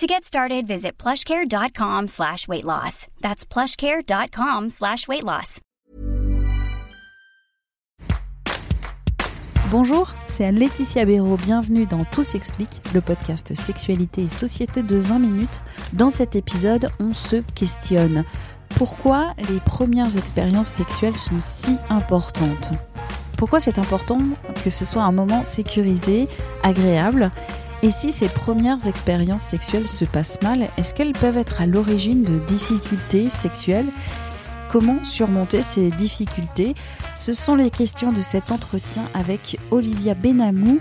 To get started, visit plushcare.com slash weight loss. That's plushcare.com slash weight loss. Bonjour, c'est Laetitia Béraud. Bienvenue dans Tout s'explique, le podcast Sexualité et Société de 20 minutes. Dans cet épisode, on se questionne. Pourquoi les premières expériences sexuelles sont si importantes? Pourquoi c'est important que ce soit un moment sécurisé, agréable? Et si ces premières expériences sexuelles se passent mal, est-ce qu'elles peuvent être à l'origine de difficultés sexuelles? Comment surmonter ces difficultés? Ce sont les questions de cet entretien avec Olivia Benamou.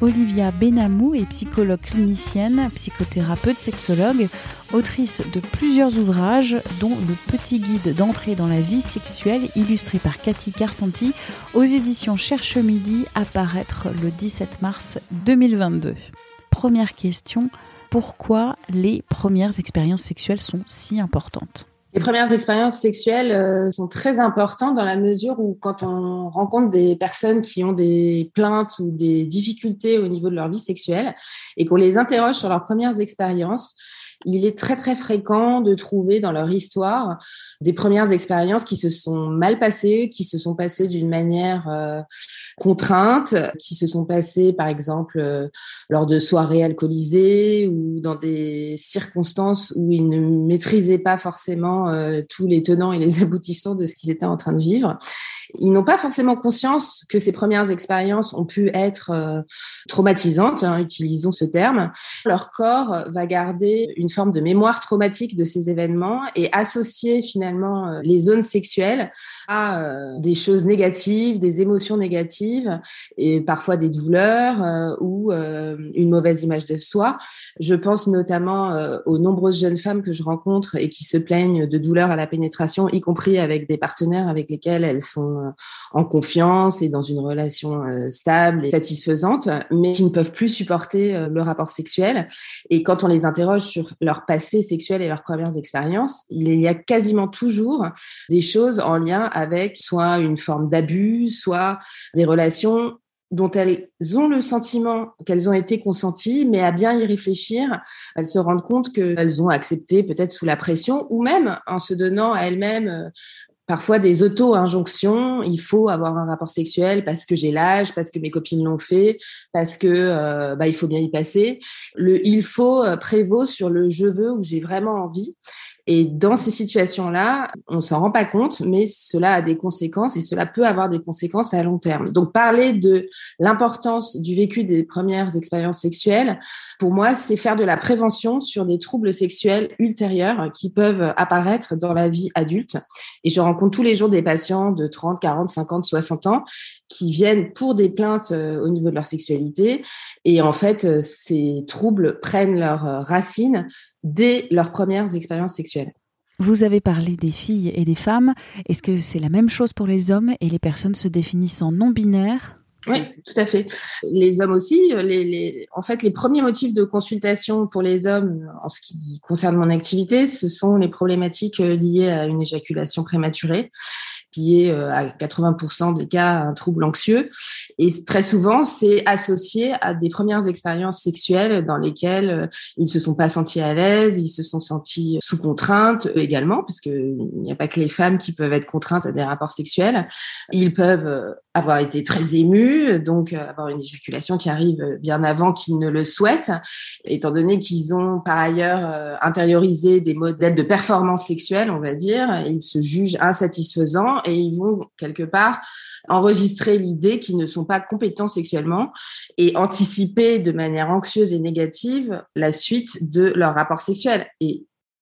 Olivia Benamou est psychologue clinicienne, psychothérapeute, sexologue, autrice de plusieurs ouvrages, dont Le petit guide d'entrée dans la vie sexuelle, illustré par Cathy Carsanti, aux éditions Cherche Midi, à paraître le 17 mars 2022 première question, pourquoi les premières expériences sexuelles sont si importantes? Les premières expériences sexuelles euh, sont très importantes dans la mesure où quand on rencontre des personnes qui ont des plaintes ou des difficultés au niveau de leur vie sexuelle et qu'on les interroge sur leurs premières expériences, il est très très fréquent de trouver dans leur histoire des premières expériences qui se sont mal passées, qui se sont passées d'une manière euh, contrainte, qui se sont passées par exemple euh, lors de soirées alcoolisées ou dans des circonstances où ils ne maîtrisaient pas forcément euh, tous les tenants et les aboutissants de ce qu'ils étaient en train de vivre. Ils n'ont pas forcément conscience que ces premières expériences ont pu être traumatisantes, hein, utilisons ce terme. Leur corps va garder une forme de mémoire traumatique de ces événements et associer finalement euh, les zones sexuelles à euh, des choses négatives, des émotions négatives et parfois des douleurs ou une mauvaise image de soi. Je pense notamment aux nombreuses jeunes femmes que je rencontre et qui se plaignent de douleurs à la pénétration, y compris avec des partenaires avec lesquels elles sont euh, en confiance et dans une relation euh, stable et satisfaisante, mais qui ne peuvent plus supporter euh, le rapport sexuel. Et quand on les interroge sur leur passé sexuel et leurs premières expériences, il y a quasiment toujours des choses en lien avec soit une forme d'abus, soit des relations dont elles ont le sentiment qu'elles ont été consenties, mais à bien y réfléchir, elles se rendent compte qu'elles ont accepté peut-être sous la pression ou même en se donnant à elles-mêmes parfois des auto-injonctions. Il faut avoir un rapport sexuel parce que j'ai l'âge, parce que mes copines l'ont fait, parce que euh, bah, il faut bien y passer. Le il faut euh, prévaut sur le je veux ou j'ai vraiment envie. Et dans ces situations-là, on s'en rend pas compte, mais cela a des conséquences et cela peut avoir des conséquences à long terme. Donc, parler de l'importance du vécu des premières expériences sexuelles, pour moi, c'est faire de la prévention sur des troubles sexuels ultérieurs qui peuvent apparaître dans la vie adulte. Et je rencontre tous les jours des patients de 30, 40, 50, 60 ans qui viennent pour des plaintes euh, au niveau de leur sexualité. Et en fait, euh, ces troubles prennent leurs euh, racines dès leurs premières expériences sexuelles. Vous avez parlé des filles et des femmes. Est-ce que c'est la même chose pour les hommes et les personnes se définissant non binaires oui, tout à fait. Les hommes aussi. Les, en fait, les premiers motifs de consultation pour les hommes, en ce qui concerne mon activité, ce sont les problématiques liées à une éjaculation prématurée qui est euh, à 80% des cas un trouble anxieux. Et très souvent, c'est associé à des premières expériences sexuelles dans lesquelles euh, ils se sont pas sentis à l'aise, ils se sont sentis sous contrainte également, parce qu'il n'y a pas que les femmes qui peuvent être contraintes à des rapports sexuels. Ils peuvent euh, avoir été très émus, donc avoir une éjaculation qui arrive bien avant qu'ils ne le souhaitent, étant donné qu'ils ont par ailleurs intériorisé des modèles de performance sexuelle, on va dire, ils se jugent insatisfaisants et ils vont quelque part enregistrer l'idée qu'ils ne sont pas compétents sexuellement et anticiper de manière anxieuse et négative la suite de leur rapport sexuel.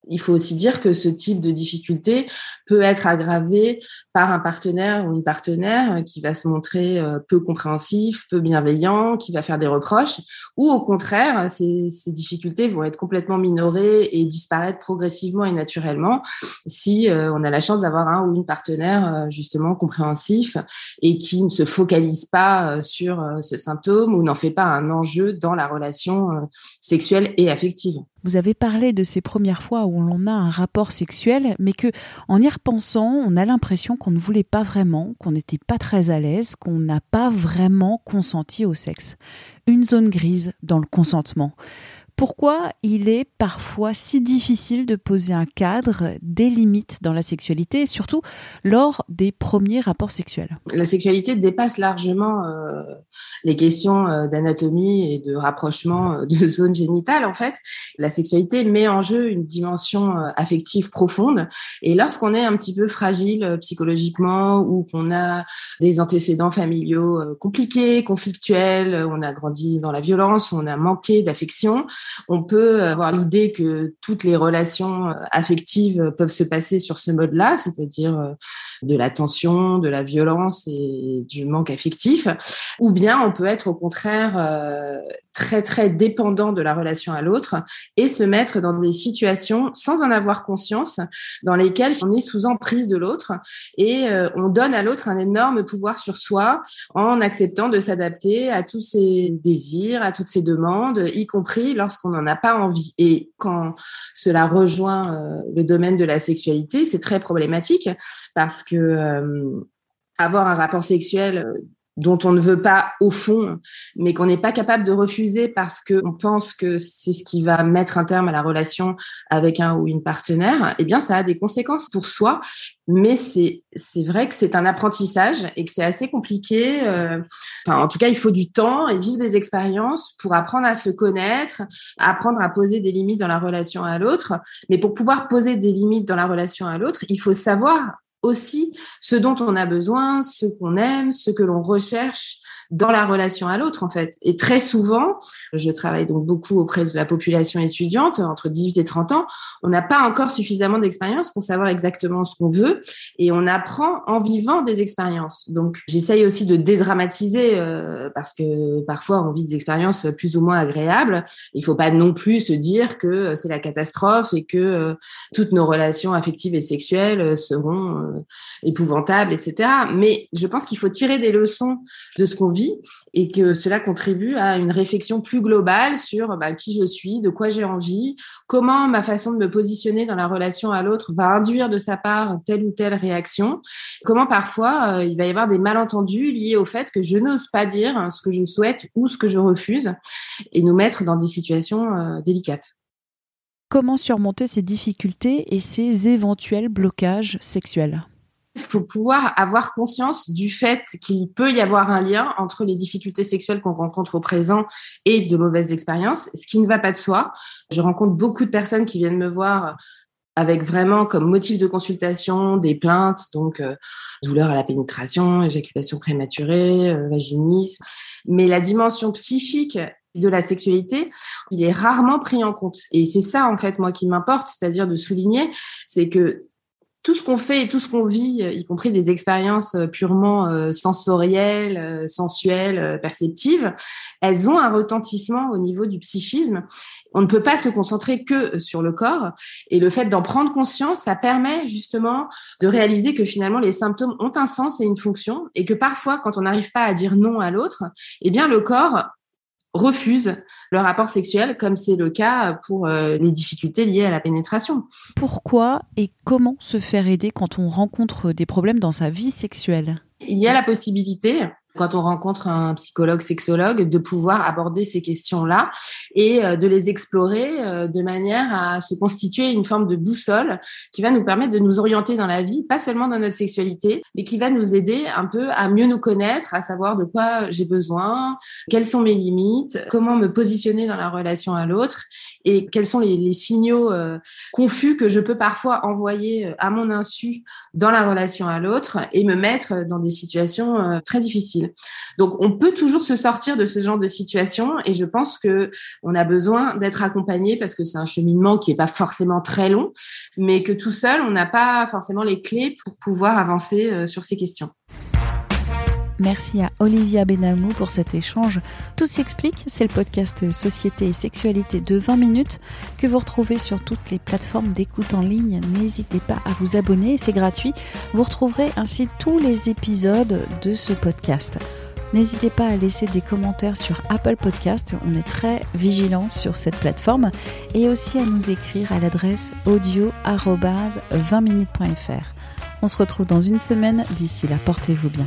Il faut aussi dire que ce type de difficulté peut être aggravé par un partenaire ou une partenaire qui va se montrer euh, peu compréhensif, peu bienveillant, qui va faire des reproches, ou au contraire, ces, difficultés vont être complètement minorées et disparaître progressivement et naturellement si euh, on a la chance d'avoir un ou une partenaire euh, justement compréhensif et qui ne se focalise pas sur ce symptôme ou n'en fait pas un enjeu dans la relation sexuelle et affective. Vous avez parlé de ces premières fois où l'on a un rapport sexuel, mais que en y repensant, on a l'impression qu'on ne voulait pas vraiment, qu'on n'était pas très à l'aise, qu'on n'a pas vraiment consenti au sexe. Une zone grise dans le consentement pourquoi il est parfois si difficile de poser un cadre, des limites dans la sexualité, surtout lors des premiers rapports sexuels? La sexualité dépasse largement euh, les questions euh, d'anatomie et de rapprochement euh, de zones génitales. En fait, la sexualité met en jeu une dimension affective profonde. Et lorsqu'on est un petit peu fragile psychologiquement ou qu'on a des antécédents familiaux compliqués, conflictuels, on a grandi dans la violence, on a manqué d'affection, on peut avoir l'idée que toutes les relations euh, affectives peuvent se passer sur ce mode-là, c'est-à-dire euh, de la tension, de la violence et du manque affectif, ou bien on peut être au contraire euh, très très dépendant de la relation à l'autre et se mettre dans des situations sans en avoir conscience dans lesquelles on est sous emprise de l'autre et on donne à l'autre un énorme pouvoir sur soi en acceptant de s'adapter à tous ses désirs, à toutes ses demandes, y compris lorsque qu'on n'en a pas envie. Et quand cela rejoint euh, le domaine de la sexualité, c'est très problématique parce que euh, avoir un rapport sexuel euh, dont on ne veut pas au fond, mais qu'on n'est pas capable de refuser parce qu'on pense que c'est ce qui va mettre un terme à la relation avec un ou une partenaire, eh bien, ça a des conséquences pour soi. Mais c'est c'est vrai que c'est un apprentissage et que c'est assez compliqué. Euh, en tout cas, il faut du temps et vivre des expériences pour apprendre à se connaître, apprendre à poser des limites dans la relation à l'autre. Mais pour pouvoir poser des limites dans la relation à l'autre, il faut savoir aussi ce dont on a besoin, ce qu'on aime, ce que l'on recherche dans la relation à l'autre en fait. Et très souvent, je travaille donc beaucoup auprès de la population étudiante entre 18 et 30 ans, on n'a pas encore suffisamment d'expérience pour savoir exactement ce qu'on veut et on apprend en vivant des expériences. Donc j'essaye aussi de dédramatiser euh, parce que parfois on vit des expériences plus ou moins agréables. Il faut pas non plus se dire que c'est la catastrophe et que euh, toutes nos relations affectives et sexuelles seront euh, épouvantable, etc. Mais je pense qu'il faut tirer des leçons de ce qu'on et que cela contribue à une réflexion plus globale sur bah, qui je suis, de quoi j'ai envie, comment ma façon de me positionner dans la relation à l'autre va induire de sa part telle ou telle réaction, comment parfois euh, il va y avoir des malentendus liés au fait que je n'ose pas dire ce que je souhaite ou ce que je refuse et nous mettre dans des situations euh, délicates. Comment surmonter ces difficultés et ces éventuels blocages sexuels? Il faut pouvoir avoir conscience du fait qu'il peut y avoir un lien entre les difficultés sexuelles qu'on rencontre au présent et de mauvaises expériences, ce qui ne va pas de soi. Je rencontre beaucoup de personnes qui viennent me voir avec vraiment comme motif de consultation des plaintes, donc euh, douleur à la pénétration, éjaculation prématurée, euh, vaginisme. Mais la dimension psychique de la sexualité, il est rarement pris en compte. Et c'est ça, en fait, moi, qui m'importe, c'est-à-dire de souligner, c'est que tout ce qu'on fait et tout ce qu'on vit, y compris des expériences euh, purement euh, sensorielles, euh, sensuelles, perceptives, elles ont un retentissement au niveau du psychisme. On ne peut pas se concentrer que sur le corps. Et le fait d'en prendre conscience, ça permet justement de réaliser que finalement les symptômes ont un sens et une fonction et que parfois, quand on n'arrive pas à dire non à l'autre, eh bien, le corps refusent le rapport sexuel, comme c'est le cas pour euh, les difficultés liées à la pénétration. Pourquoi et comment se faire aider quand on rencontre des problèmes dans sa vie sexuelle? Il y a la possibilité quand on rencontre un psychologue, sexologue, de pouvoir aborder ces questions-là et euh, de les explorer euh, de manière à se constituer une forme de boussole qui va nous permettre de nous orienter dans la vie, pas seulement dans notre sexualité, mais qui va nous aider un peu à mieux nous connaître, à savoir de quoi j'ai besoin, quelles sont mes limites, comment me positionner dans la relation à l'autre et quels sont les, signaux euh, confus que je peux parfois envoyer à mon insu dans la relation à l'autre et me mettre dans des situations très difficiles. Donc, on peut toujours se sortir de ce genre de situation et je pense que on a besoin d'être accompagné parce que c'est un cheminement qui est pas forcément très long, mais que tout seul, on n'a pas forcément les clés pour pouvoir avancer euh, sur ces questions. Merci à Olivia Benamou pour cet échange. Tout s'explique, c'est le podcast Société et Sexualité de 20 minutes que vous retrouvez sur toutes les plateformes d'écoute en ligne. N'hésitez pas à vous abonner, c'est gratuit. Vous retrouverez ainsi tous les épisodes de ce podcast. N'hésitez pas à laisser des commentaires sur Apple Podcast, on est très vigilant sur cette plateforme, et aussi à nous écrire à l'adresse audio-20minutes.fr. On se retrouve dans une semaine, d'ici là, portez-vous bien.